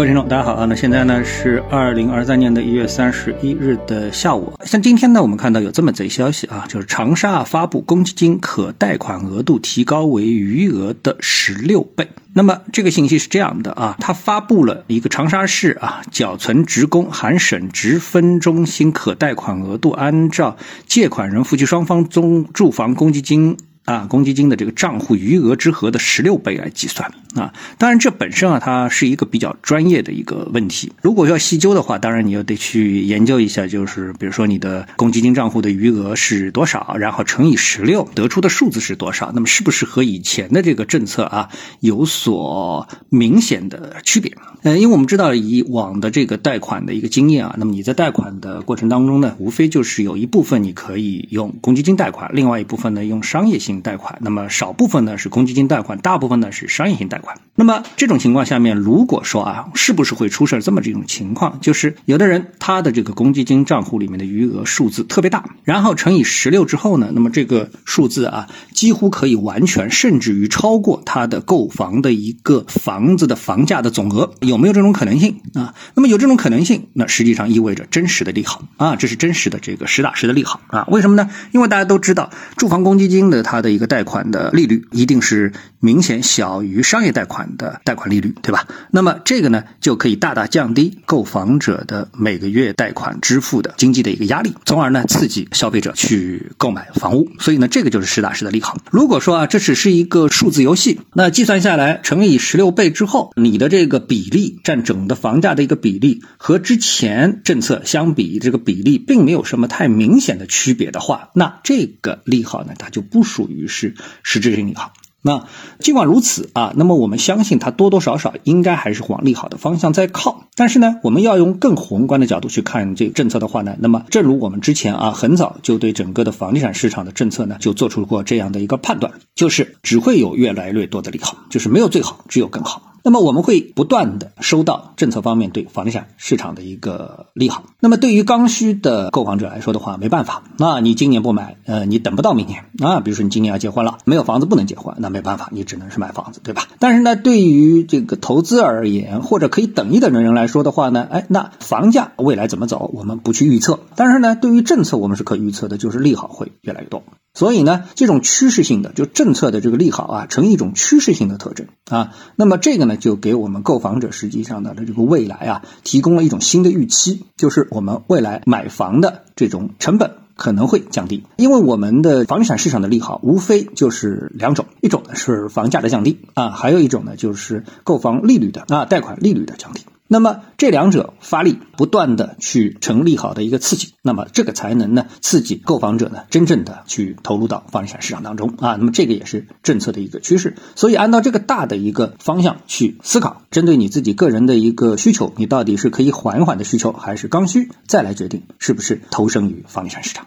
各位听众，大家好啊！那现在呢是二零二三年的一月三十一日的下午。像今天呢，我们看到有这么则消息啊，就是长沙发布公积金可贷款额度提高为余额的十六倍。那么这个信息是这样的啊，他发布了一个长沙市啊缴存职工含省直分中心可贷款额度，按照借款人夫妻双方中住房公积金。啊，公积金的这个账户余额之和的十六倍来计算啊，当然这本身啊，它是一个比较专业的一个问题。如果要细究的话，当然你要得去研究一下，就是比如说你的公积金账户的余额是多少，然后乘以十六得出的数字是多少，那么是不是和以前的这个政策啊有所明显的区别？呃，因为我们知道以往的这个贷款的一个经验啊，那么你在贷款的过程当中呢，无非就是有一部分你可以用公积金贷款，另外一部分呢用商业性。贷款，那么少部分呢是公积金贷款，大部分呢是商业性贷款。那么这种情况下面，如果说啊，是不是会出事这么这种情况？就是有的人他的这个公积金账户里面的余额数字特别大，然后乘以十六之后呢，那么这个数字啊，几乎可以完全甚至于超过他的购房的一个房子的房价的总额，有没有这种可能性啊？那么有这种可能性，那实际上意味着真实的利好啊，这是真实的这个实打实的利好啊。为什么呢？因为大家都知道住房公积金的它的。一个贷款的利率一定是明显小于商业贷款的贷款利率，对吧？那么这个呢，就可以大大降低购房者的每个月贷款支付的经济的一个压力，从而呢刺激消费者去购买房屋。所以呢，这个就是实打实的利好。如果说啊，这只是一个数字游戏，那计算下来乘以十六倍之后，你的这个比例占整的房价的一个比例和之前政策相比，这个比例并没有什么太明显的区别的话，那这个利好呢，它就不属。于是实质性利好。那尽管如此啊，那么我们相信它多多少少应该还是往利好的方向在靠。但是呢，我们要用更宏观的角度去看这个政策的话呢，那么正如我们之前啊很早就对整个的房地产市场的政策呢就做出过这样的一个判断，就是只会有越来越多的利好，就是没有最好，只有更好。那么我们会不断的收到政策方面对房地产市场的一个利好。那么对于刚需的购房者来说的话，没办法，那你今年不买，呃，你等不到明年啊。比如说你今年要结婚了，没有房子不能结婚，那没办法，你只能是买房子，对吧？但是呢，对于这个投资而言，或者可以等一等的人来说的话呢，哎，那房价未来怎么走，我们不去预测。但是呢，对于政策我们是可预测的，就是利好会越来越多。所以呢，这种趋势性的就政策的这个利好啊，成一种趋势性的特征啊。那么这个呢，就给我们购房者实际上的这个未来啊，提供了一种新的预期，就是我们未来买房的这种成本可能会降低。因为我们的房地产市场的利好无非就是两种，一种呢是房价的降低啊，还有一种呢就是购房利率的啊，贷款利率的降低。那么这两者发力，不断的去成利好的一个刺激，那么这个才能呢刺激购房者呢真正的去投入到房地产市场当中啊。那么这个也是政策的一个趋势，所以按照这个大的一个方向去思考，针对你自己个人的一个需求，你到底是可以缓缓的需求，还是刚需，再来决定是不是投身于房地产市场。